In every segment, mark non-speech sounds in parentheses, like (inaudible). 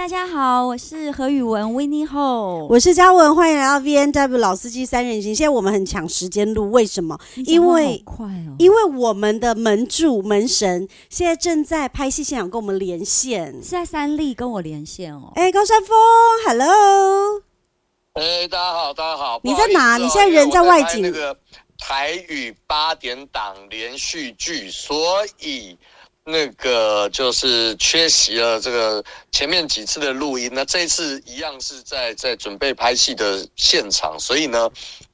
嗨，大家好，我是何宇文 Winnie Ho，我是嘉文，欢迎来到 VNW 老司机三人行。现在我们很抢时间录，为什么？因为快哦，因为我们的门主门神现在正在拍戏现场跟我们连线，是在三立跟我连线哦。哎，高山峰，Hello，哎，大家好，大家好，你在哪？你现在人在外景？那个台语八点档连续剧，所以。那个就是缺席了这个前面几次的录音，那这一次一样是在在准备拍戏的现场，所以呢，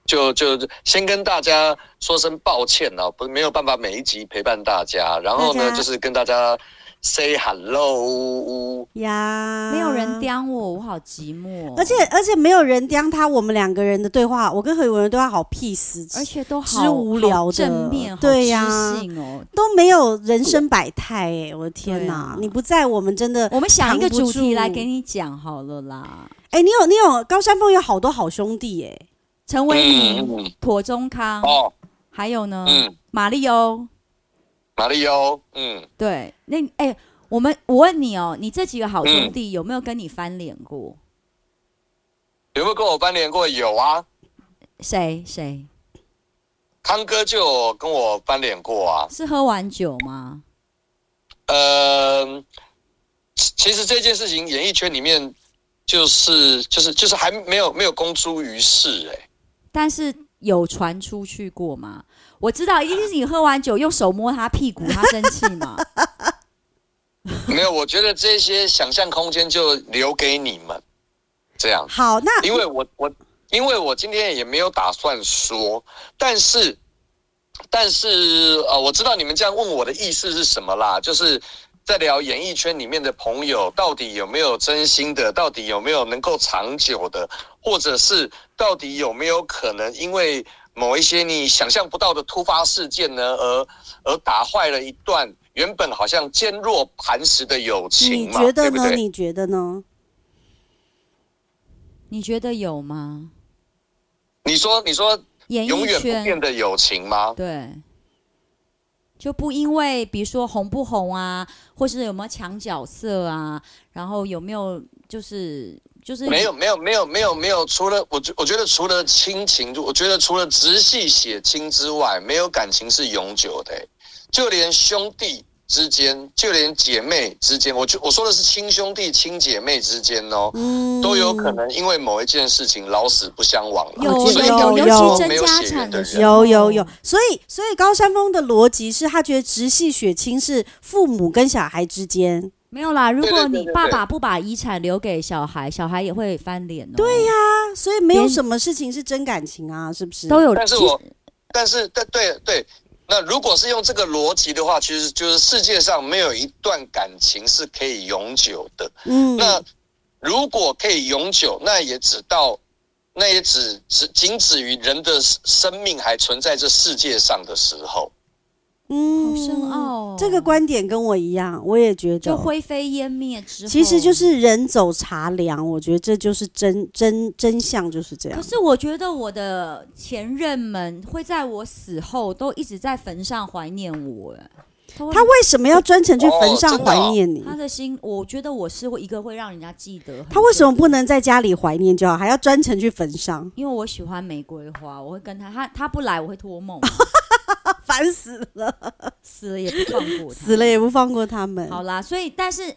就就先跟大家说声抱歉啊，不是没有办法每一集陪伴大家，然后呢，就是跟大家。Say hello 呀，没有人刁我，我好寂寞。而且而且没有人刁他，我们两个人的对话，我跟何宇文的对话好 peace，而且都好无聊的。正面，对呀、哦，都没有人生百态哎，我的天哪、啊！你不在，我们真的，我们想一个主题来给你讲好了啦。哎，你有你有高山峰有好多好兄弟哎，陈伟民、庹宗康哦，还有呢，嗯，马力欧。马里欧，嗯，对，那哎、欸，我们我问你哦，你这几个好兄弟有没有跟你翻脸过？有没有跟我翻脸过？有啊。谁谁？康哥就有跟我翻脸过啊。是喝完酒吗？呃，其实这件事情演艺圈里面就是就是就是还没有没有公诸于世哎、欸，但是有传出去过吗？我知道，一定是你喝完酒用手摸他屁股，他生气嘛？(laughs) 没有，我觉得这些想象空间就留给你们。这样好，那因为我我因为我今天也没有打算说，但是但是呃，我知道你们这样问我的意思是什么啦，就是在聊演艺圈里面的朋友到底有没有真心的，到底有没有能够长久的，或者是到底有没有可能因为。某一些你想象不到的突发事件呢，而而打坏了一段原本好像坚若磐石的友情嘛？你觉得呢？对对，你觉得呢？你觉得有吗？你说，你说，永远不变的友情吗？对，就不因为比如说红不红啊，或是有没有抢角色啊，然后有没有就是。就是没有没有没有没有没有，除了我觉我觉得除了亲情，我觉得除了直系血亲之外，没有感情是永久的。就连兄弟之间，就连姐妹之间，我就我说的是亲兄弟亲姐妹之间哦，嗯，都有可能因为某一件事情老死不相往来。有所以有有，尤其争家产的时候，有有有。所以所以高山峰的逻辑是他觉得直系血亲是父母跟小孩之间。没有啦，如果你爸爸不把遗产留给小孩，小孩也会翻脸哦。对呀、啊，所以没有什么事情是真感情啊，是不是？都有。但是我，但是，对对对，那如果是用这个逻辑的话，其实就是世界上没有一段感情是可以永久的。嗯。那如果可以永久，那也只到，那也只只仅止于人的生命还存在这世界上的时候。嗯，好深奥哦。这个观点跟我一样，我也觉得，就灰飞烟灭之后，其实就是人走茶凉。我觉得这就是真真真相，就是这样。可是我觉得我的前任们会在我死后都一直在坟上怀念我。哎，他为什么要专程去坟上怀念你？他的心，我觉得我是一个会让人家记得。他为什么不能在家里怀念就好，还要专程去坟上？因为我喜欢玫瑰花，我会跟他，他他不来我会托梦。(laughs) (laughs) 烦死了，死了也不放过，死了也不放过他们。好啦，所以但是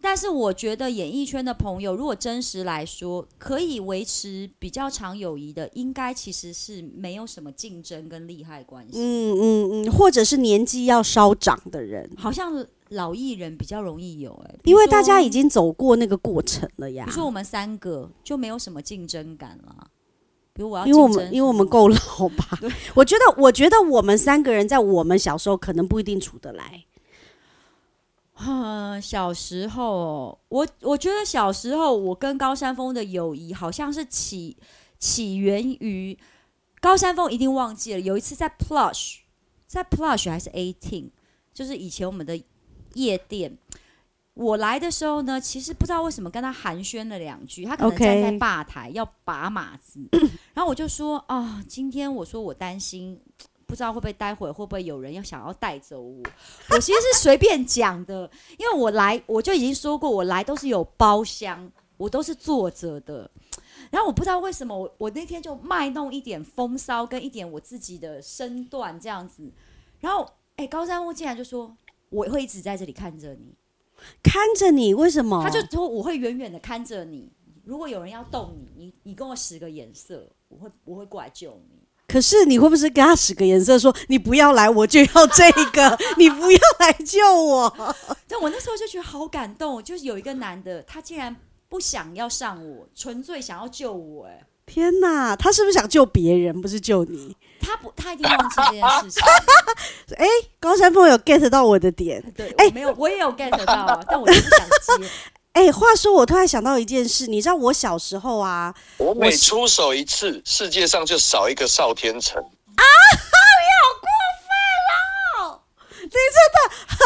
但是，我觉得演艺圈的朋友，如果真实来说，可以维持比较长友谊的，应该其实是没有什么竞争跟利害关系。嗯嗯嗯，或者是年纪要稍长的人，好像老艺人比较容易有哎、欸，因为大家已经走过那个过程了呀。比如说我们三个就没有什么竞争感了。比如我要，因为我们因为我们够老吧？我觉得，我觉得我们三个人在我们小时候可能不一定处得来。嗯，小时候，我我觉得小时候我跟高山峰的友谊好像是起起源于高山峰，一定忘记了有一次在 Plush，在 Plush 还是 Eighteen，就是以前我们的夜店。我来的时候呢，其实不知道为什么跟他寒暄了两句，他可能站在吧台要把马子. (coughs) 然后我就说啊，今天我说我担心，不知道会不会待会会不会有人要想要带走我，我其实是随便讲的，因为我来我就已经说过，我来都是有包厢，我都是坐着的，然后我不知道为什么我我那天就卖弄一点风骚跟一点我自己的身段这样子，然后哎高山峰竟然就说我会一直在这里看着你。看着你，为什么？他就说我会远远的看着你，如果有人要动你，你你跟我使个眼色，我会我会过来救你。可是你会不会给他使个眼色，说你不要来，我就要这个，(laughs) 你不要来救我？(laughs) 但我那时候就觉得好感动，就是有一个男的，他竟然不想要上我，纯粹想要救我，哎。天哪，他是不是想救别人，不是救你？他不，他一定忘记这件事情。哎、欸，高山峰有 get 到我的点，(laughs) 对，哎、欸，没有，我也有 get 到啊，但我就不想接。哎、欸，话说，我突然想到一件事，你知道我小时候啊，我每出手一次，世界上就少一个少天成啊。(laughs) 你好过分哦你真的很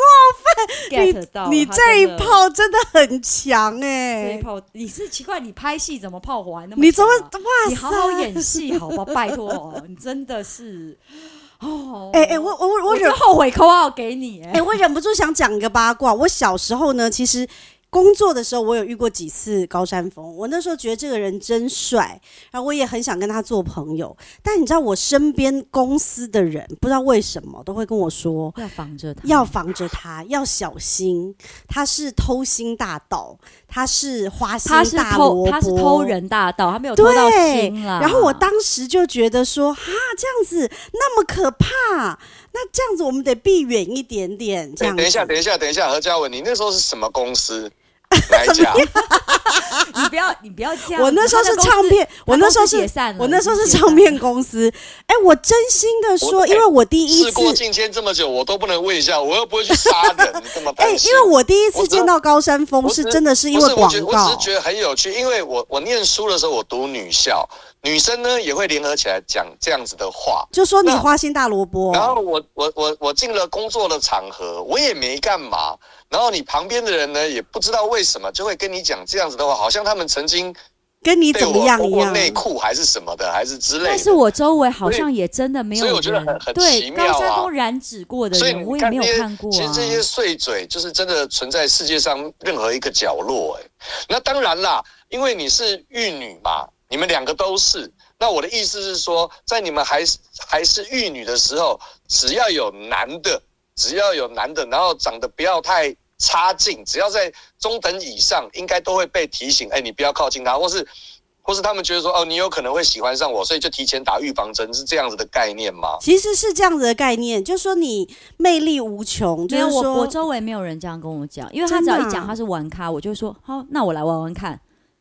过分，你你这一炮真的很强哎、欸！这一炮你是奇怪，你拍戏怎么炮火还那么、啊？你怎么哇？你好好演戏好吧，拜托哦，你真的是哦。哎哎、欸欸，我我我忍我后悔扣号给你哎、我忍不住想讲一个八卦。我小时候呢，其实。工作的时候，我有遇过几次高山峰。我那时候觉得这个人真帅，然后我也很想跟他做朋友。但你知道，我身边公司的人不知道为什么都会跟我说，要防着他，要防着他，要小心。他是偷心大盗，他是花心大萝卜，他是偷人大盗，他没有偷到心啦。然后我当时就觉得说，哈，这样子那么可怕，那这样子我们得避远一点点。这样，等一下，等一下，等一下，何嘉文，你那时候是什么公司？(laughs) 来讲，(laughs) 你不要，你不要这样。我那时候是唱片，我那时候是，我那时候是唱片公司。哎，我真心的说，因为我第一次事过境迁这么久，我都不能问一下，我又不会去杀人，(laughs) 这么哎，因为我第一次见到高山峰是真的是因为广告，我只是觉得很有趣，因为我我念书的时候我读女校，女生呢也会联合起来讲这样子的话，就说你花心大萝卜。然后我我我我进了工作的场合，我也没干嘛。然后你旁边的人呢，也不知道为什么就会跟你讲这样子的话，好像他们曾经跟你怎么样一样，内裤还是什么的，还是之类的。但是我周围好像也真的没有人，所以我觉得很很奇妙啊。高山峰染指过的人，我也没有看过啊。其实这些碎嘴就是真的存在世界上任何一个角落。哎，那当然啦，因为你是玉女嘛，你们两个都是。那我的意思是说，在你们还是还是玉女的时候，只要有男的。只要有男的，然后长得不要太差劲，只要在中等以上，应该都会被提醒，哎，你不要靠近他，或是，或是他们觉得说，哦，你有可能会喜欢上我，所以就提前打预防针，是这样子的概念吗？其实是这样子的概念，就是说你魅力无穷。就是说我我周围没有人这样跟我讲，因为他只要一讲他是玩咖，我就说好，那我来玩玩看。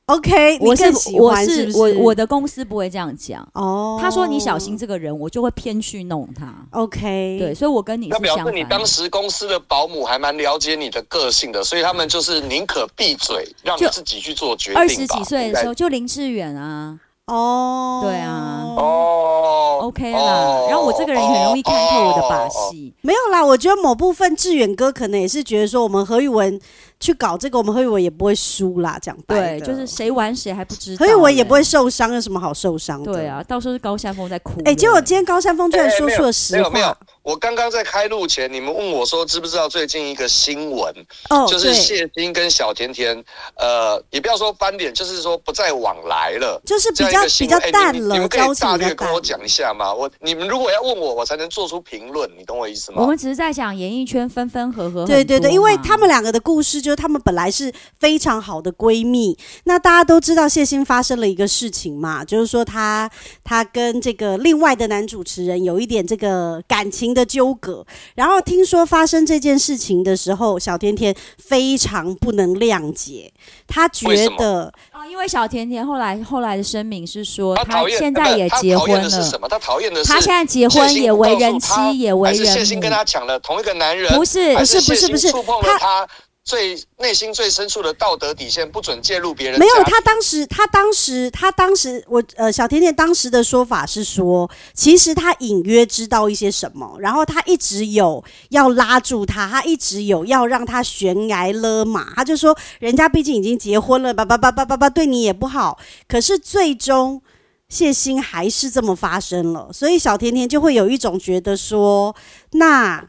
OK，我是我是我我的公司不会这样讲哦。他说你小心这个人，我就会偏去弄他。OK，对，所以我跟你是相反。那表示你当时公司的保姆还蛮了解你的个性的，所以他们就是宁可闭嘴，让你自己去做决定。二十几岁的时候就林志远啊，哦，对啊，哦，OK 啦。然后我这个人也很容易看透我的把戏。没有啦，我觉得某部分志远哥可能也是觉得说我们何妤玟。去搞这个，我们何以文也不会输啦。讲对，就是谁玩谁还不知道。何以文也不会受伤，有什么好受伤的？对啊，到时候是高山峰在哭。哎、欸，结果今天高山峰居然说出了实话。没有没有，我刚刚在开录前，你们问我说知不知道最近一个新闻？哦，就是谢忻跟小甜甜，呃，也不要说翻脸，就是说不再往来了，就是比较比较淡了。你们可以大略跟我讲一下吗？我你们如果要问我，我才能做出评论，你懂我意思吗？我们只是在讲演艺圈分分合合。对对对，因为他们两个的故事，就是他们本来是。非常好的闺蜜，那大家都知道谢欣发生了一个事情嘛，就是说她她跟这个另外的男主持人有一点这个感情的纠葛，然后听说发生这件事情的时候，小甜甜非常不能谅解，她觉得啊，因为小甜甜后来后来的声明是说，她现在也结婚了，是什么？她讨厌的是她现在结婚也为人妻，也为人母。谢欣跟她抢了同一个男人，不是不是不是不是，触碰了她。最内心最深处的道德底线，不准介入别人。没有，他当时，他当时，他当时，我呃，小甜甜当时的说法是说，其实他隐约知道一些什么，然后他一直有要拉住他，他一直有要让他悬崖勒马，他就说，人家毕竟已经结婚了，叭叭叭叭叭叭，对你也不好，可是最终谢欣还是这么发生了，所以小甜甜就会有一种觉得说，那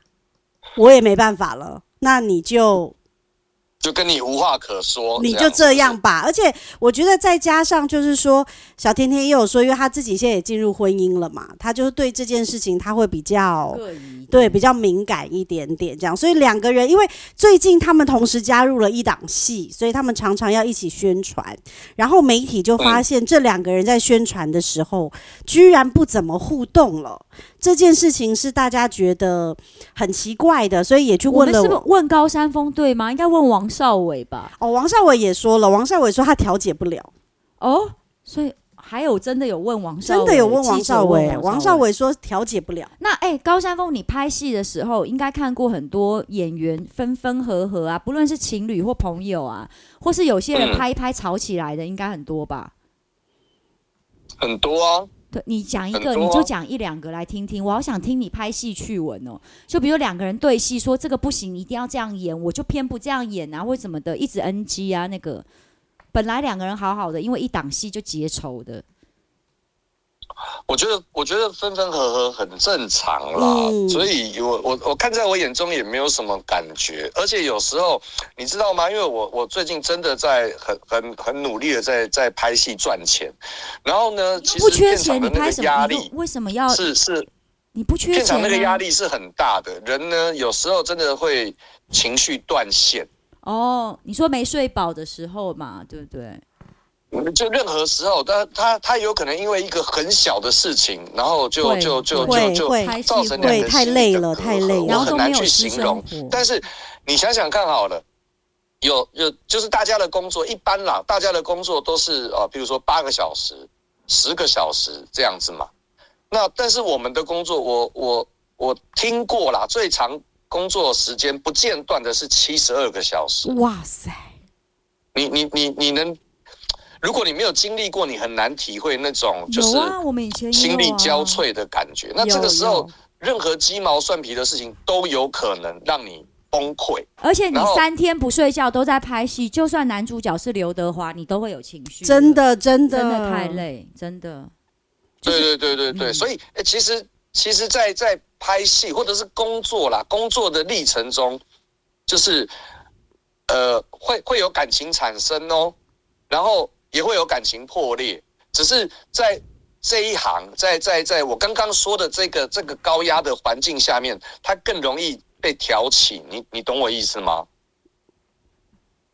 我也没办法了。那你就就跟你无话可说，你就这样吧。而且我觉得再加上就是说，小甜甜也有说，因为她自己现在也进入婚姻了嘛，她就是对这件事情她会比较对比较敏感一点点这样。所以两个人因为最近他们同时加入了一档戏，所以他们常常要一起宣传。然后媒体就发现这两个人在宣传的时候，居然不怎么互动了。这件事情是大家觉得很奇怪的，所以也去问了。我是不是问高山峰对吗？应该问王少伟吧。哦，王少伟也说了，王少伟说他调解不了。哦，所以还有真的有问王少伟，真的有问王少伟。王少伟说调解不了。那哎，高山峰，你拍戏的时候应该看过很多演员分分合合啊，不论是情侣或朋友啊，或是有些人拍一拍吵起来的，应该很多吧？很多啊。对，你讲一个，你就讲一两个来听听。我好想听你拍戏趣闻哦。就比如两个人对戏，说这个不行，你一定要这样演，我就偏不这样演啊，或怎么的，一直 NG 啊。那个本来两个人好好的，因为一档戏就结仇的。我觉得，我觉得分分合合很正常啦，嗯、所以我我我看在我眼中也没有什么感觉，而且有时候你知道吗？因为我我最近真的在很很很努力的在在拍戏赚钱，然后呢，其实不缺钱，你拍什么压力？为什么要是是？你不缺钱，片场那个压力是很大的，人呢有时候真的会情绪断线。哦，你说没睡饱的时候嘛，对不对？就任何时候，他他他有可能因为一个很小的事情，然后就会就就就就造成两个太累了，太累了，我很难去形容。但是你想想看好了，有有就是大家的工作一般啦，大家的工作都是呃，比如说八个小时、十个小时这样子嘛。那但是我们的工作，我我我听过啦，最长工作时间不间断的是七十二个小时。哇塞！你你你你能？如果你没有经历过，你很难体会那种就是心力交瘁的感觉。那这个时候，任何鸡毛蒜皮的事情都有可能让你崩溃。而且你三天不睡觉都在拍戏，就算男主角是刘德华，你都会有情绪。真的，真的，真的太累，真的。对对对对对，所以其实其实，在在拍戏或者是工作啦，工作的历程中，就是呃，会会有感情产生哦，然后。也会有感情破裂，只是在这一行，在在在我刚刚说的这个这个高压的环境下面，它更容易被挑起。你你懂我意思吗？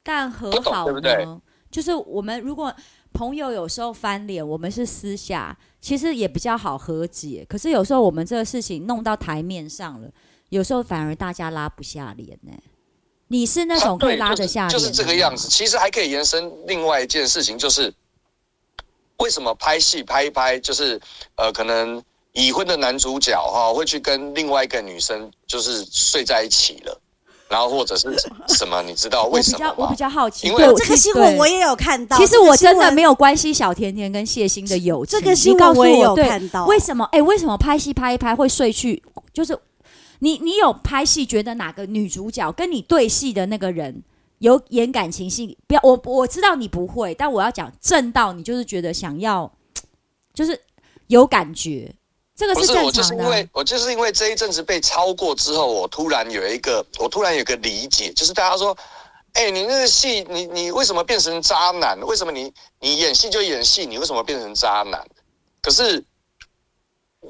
但和好对不对？就是我们如果朋友有时候翻脸，我们是私下，其实也比较好和解。可是有时候我们这个事情弄到台面上了，有时候反而大家拉不下脸呢。你是那种可以拉得下的，就是，就是这个样子。其实还可以延伸另外一件事情，就是为什么拍戏拍一拍，就是呃，可能已婚的男主角哈会去跟另外一个女生就是睡在一起了，然后或者是什么，你知道为什么吗？我比较我比较好奇，因为这个新闻我也有看到。其实我真的没有关系小甜甜跟谢欣的友情，这个新闻我也有看到。为什么？哎，为什么拍戏拍一拍会睡去？就是。你你有拍戏觉得哪个女主角跟你对戏的那个人有演感情戏？不要我我知道你不会，但我要讲正道，你就是觉得想要，(tsk) 就是有感觉，这个是正常的。我就是因为我就是因为这一阵子被超过之后，我突然有一个我突然有个理解，就是大家说，哎、欸，你那个戏，你你为什么变成渣男？为什么你你演戏就演戏，你为什么变成渣男？可是。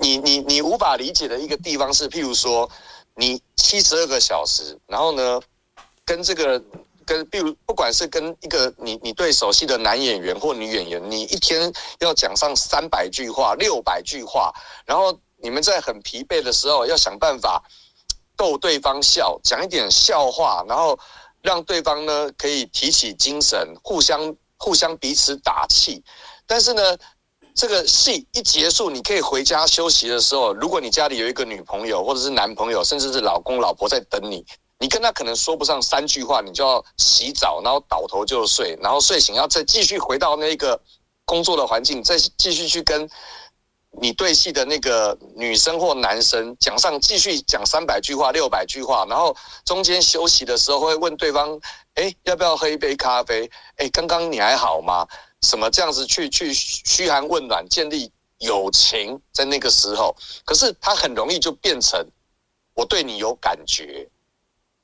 你你你无法理解的一个地方是，譬如说，你七十二个小时，然后呢，跟这个跟，比如不管是跟一个你你对手戏的男演员或女演员，你一天要讲上三百句话、六百句话，然后你们在很疲惫的时候要想办法逗对方笑，讲一点笑话，然后让对方呢可以提起精神，互相互相彼此打气，但是呢。这个戏一结束，你可以回家休息的时候，如果你家里有一个女朋友或者是男朋友，甚至是老公老婆在等你，你跟他可能说不上三句话，你就要洗澡，然后倒头就睡，然后睡醒要再继续回到那个工作的环境，再继续去跟你对戏的那个女生或男生讲上继续讲三百句话、六百句话，然后中间休息的时候会问对方：“哎，要不要喝一杯咖啡？哎，刚刚你还好吗？”什么这样子去去嘘寒问暖，建立友情，在那个时候，可是他很容易就变成我对你有感觉。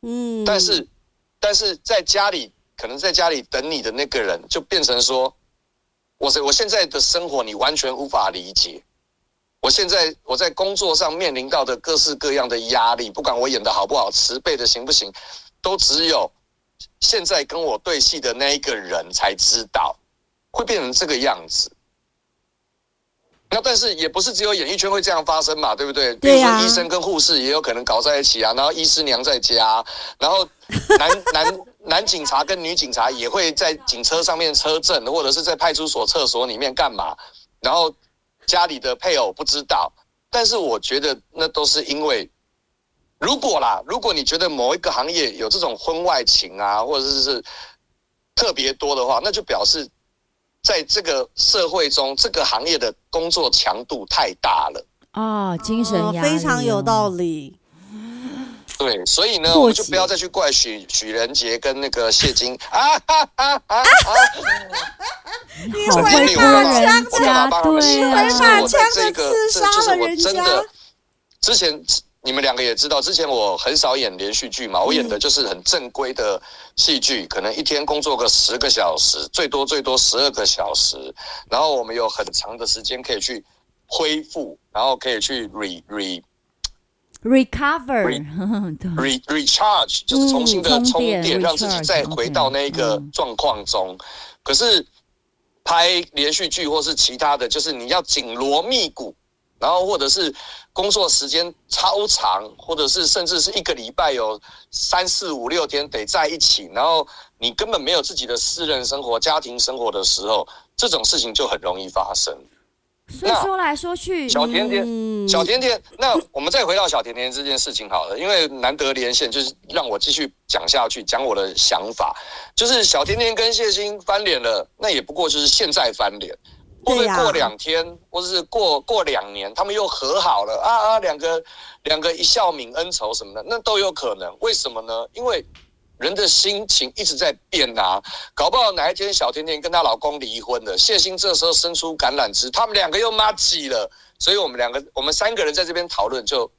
嗯，但是，但是在家里，可能在家里等你的那个人，就变成说，我我现在的生活你完全无法理解。我现在我在工作上面临到的各式各样的压力，不管我演的好不好，慈悲的行不行，都只有现在跟我对戏的那一个人才知道，会变成这个样子。那但是也不是只有演艺圈会这样发生嘛，对不对？比如说医生跟护士也有可能搞在一起啊，然后医师娘在家，然后男男男警察跟女警察也会在警车上面车震，或者是在派出所厕所里面干嘛，然后家里的配偶不知道。但是我觉得那都是因为，如果啦，如果你觉得某一个行业有这种婚外情啊，或者是是特别多的话，那就表示。在这个社会中，这个行业的工作强度太大了啊，精神压力、哦、非常有道理。对，所以呢，我们就不要再去怪许许仁杰跟那个谢金啊哈哈哈哈！(laughs) 你违法人家，对，违法枪的刺杀了人家。之前。你们两个也知道，之前我很少演连续剧嘛，我演的就是很正规的戏剧，可能一天工作个十个小时，最多最多十二个小时，然后我们有很长的时间可以去恢复，然后可以去 re re recover (laughs) re recharge，就是重新的充电，让自己再回到那个状况中。可是拍连续剧或是其他的，就是你要紧锣密鼓。然后，或者是工作时间超长，或者是甚至是一个礼拜有三四五六天得在一起，然后你根本没有自己的私人生活、家庭生活的时候，这种事情就很容易发生。所以说来说去，小甜甜，小甜甜，那我们再回到小甜甜这件事情好了，因为难得连线，就是让我继续讲下去，讲我的想法。就是小甜甜跟谢欣翻脸了，那也不过就是现在翻脸。会不会过两天，啊、或者是过过两年，他们又和好了啊啊！两个两个一笑泯恩仇什么的，那都有可能。为什么呢？因为人的心情一直在变啊，搞不好哪一天小甜甜跟她老公离婚了，谢欣这时候伸出橄榄枝，他们两个又麻吉了。所以我们两个，我们三个人在这边讨论，就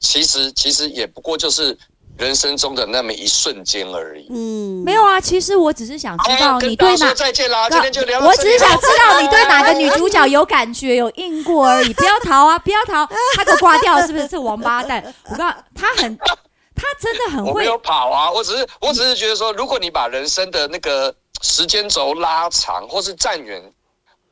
其实其实也不过就是。人生中的那么一瞬间而已。嗯，没有啊，其实我只是想知道你对哪，再见啦，今天就聊。我只是想知道你对哪个女主角有感觉、有印过而已。(laughs) 不要逃啊，不要逃！他都挂掉了，是不是？这王八蛋！我告诉，他很，他真的很会。我没有跑啊，我只是，我只是觉得说，如果你把人生的那个时间轴拉长，或是站远，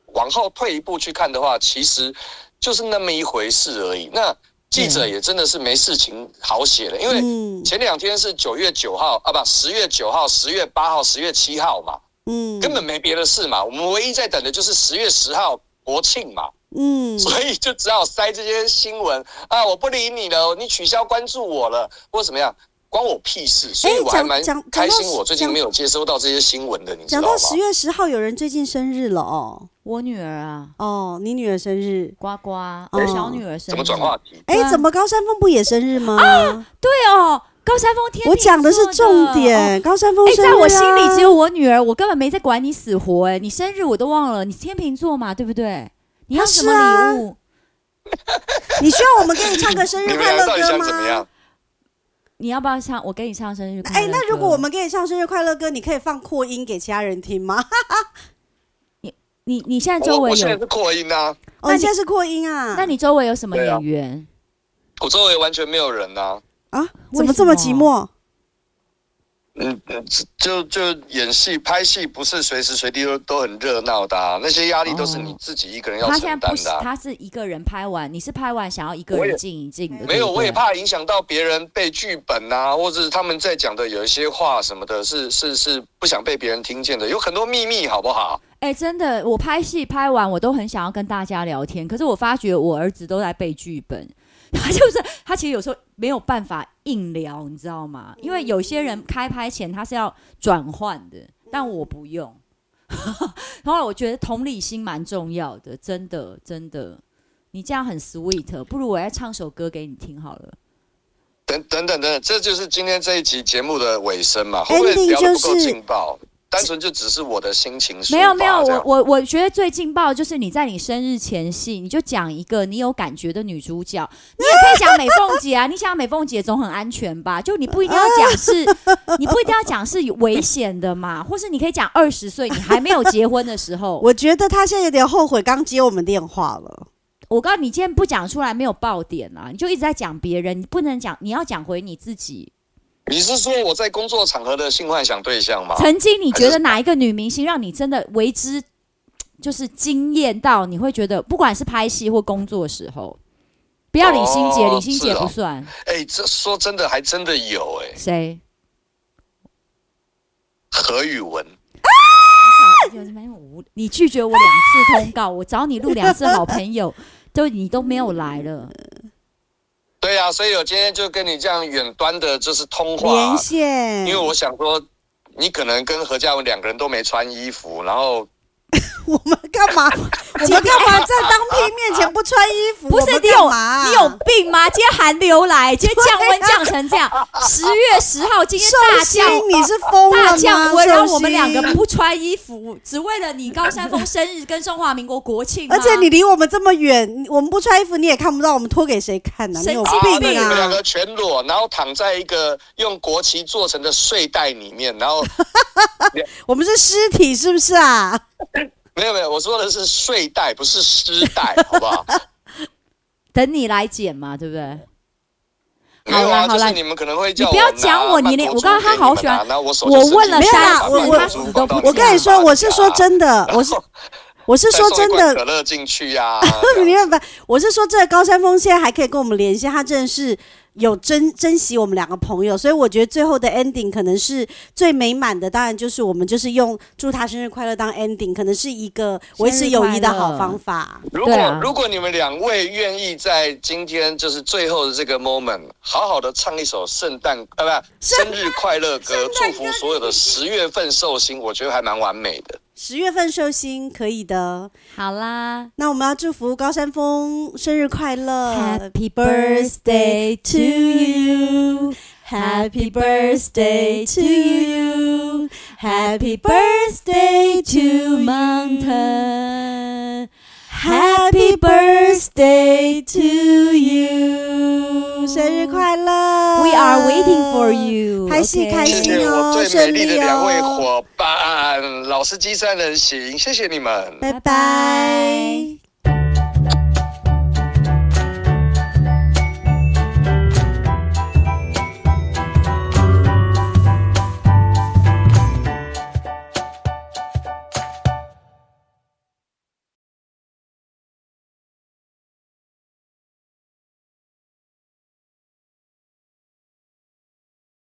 往后退一步去看的话，其实就是那么一回事而已。那。记者也真的是没事情好写了，因为前两天是九月九号啊，不，十月九号、十月八号、十月七号嘛，嗯，根本没别的事嘛。我们唯一在等的就是十月十号国庆嘛，嗯，所以就只好塞这些新闻啊，我不理你了，你取消关注我了，或者怎么样。关我屁事！所以我还蛮开心，我最近没有接收到这些新闻的，你知道吗？讲到十月十号，有人最近生日了哦，我女儿啊，哦，你女儿生日，呱呱，我小女儿生日，怎么转话题？哎，怎么高山峰不也生日吗？啊，对哦，高山峰天，我讲的是重点，高山峰生日，在我心里只有我女儿，我根本没在管你死活，哎，你生日我都忘了，你天秤座嘛，对不对？你要什么礼物？(laughs) 你需要我们给你唱个生日 (laughs) 快乐歌吗？你要不要唱？我给你唱生日快乐歌。哎，那如果我们给你唱生日快乐歌，你可以放扩音给其他人听吗？(laughs) 你你你现在周围有？我现在是扩音啊。哦，你现在是扩音啊？那你周围有什么演员？我周围完全没有人呐。啊？怎么这么寂寞？嗯嗯，就就演戏拍戏不是随时随地都都很热闹的，啊，那些压力都是你自己一个人要承担的，啊。他现在不是，他是一个人拍完，你是拍完想要一个人静一静的。没有，我也怕影响到别人背剧本啊，或者是他们在讲的有一些话什么的，是是是不想被别人听见的，有很多秘密，好不好？哎，真的，我拍戏拍完，我都很想要跟大家聊天，可是我发觉我儿子都在背剧本。他就是他其实有时候没有办法硬聊，你知道吗？因为有些人开拍前他是要转换的，但我不用。(laughs) 然后我觉得同理心蛮重要的，真的真的，你这样很 sweet，不如我来唱首歌给你听好了。等等等等，这就是今天这一集节目的尾声嘛？会不会聊的不够劲爆？单纯就只是我的心情。没有没有，我我我觉得最劲爆就是你在你生日前夕，你就讲一个你有感觉的女主角，你也可以讲美凤姐啊。你想美凤姐总很安全吧？就你不一定要讲是，(laughs) 你不一定要讲是危险的嘛，或是你可以讲二十岁你还没有结婚的时候。(laughs) 我觉得他现在有点后悔刚接我们电话了。我告诉你，今天不讲出来没有爆点啊，你就一直在讲别人，你不能讲，你要讲回你自己。你是说我在工作场合的性幻想对象吗？曾经你觉得哪一个女明星让你真的为之就是惊艳到？你会觉得不管是拍戏或工作的时候，不要李心洁，哦、李心洁不算。哎、欸，这说真的还真的有哎、欸。谁？何宇文。啊！你拒绝我两次通告，我找你录两次好朋友，都你都没有来了。对呀、啊，所以我今天就跟你这样远端的，就是通话连线，因为我想说，你可能跟何嘉文两个人都没穿衣服，然后。(laughs) 我们干嘛？我们干嘛在当兵面前不穿衣服？不是你有你有病吗？今天寒流来，今天降温降成这样。十月十号，今天大降，你是疯了吗？大降温，让我们两个不穿衣服，只为了你高山峰生日跟中华民国国庆。而且你离我们这么远，我们不穿衣服你也看不到，我们脱给谁看呢？你有病啊！你们两个全裸，然后躺在一个用国旗做成的睡袋里面，然后 (laughs) 我们是尸体，是不是啊？(laughs) 没有没有，我说的是睡袋，不是湿袋，(laughs) 好不好？等你来捡嘛，对不对？好了好了，你们可能会叫我，你不要讲我，你连我刚刚他好喜欢，我问了三次，他死都不。我跟你说，我是说真的，(laughs) 我是 (laughs) 我是说真的，可乐进去呀。你看不，我是说这高山峰现在还可以跟我们联系，他真的是。有珍珍惜我们两个朋友，所以我觉得最后的 ending 可能是最美满的。当然，就是我们就是用祝他生日快乐当 ending，可能是一个维持友谊的好方法。如果、啊、如果你们两位愿意在今天就是最后的这个 moment，好好的唱一首圣诞呃不生日快乐歌，祝福所有的十月份寿星，我觉得还蛮完美的。十月份寿星可以的，好啦，那我们要祝福高山峰生日快乐，Happy birthday to you，Happy birthday to you，Happy birthday to Mountain，Happy birthday to you，生日快乐，We are waiting for you，开心开心哦，谢谢我最美丽的两位伙伴。老司机三人行，谢谢你们，拜拜。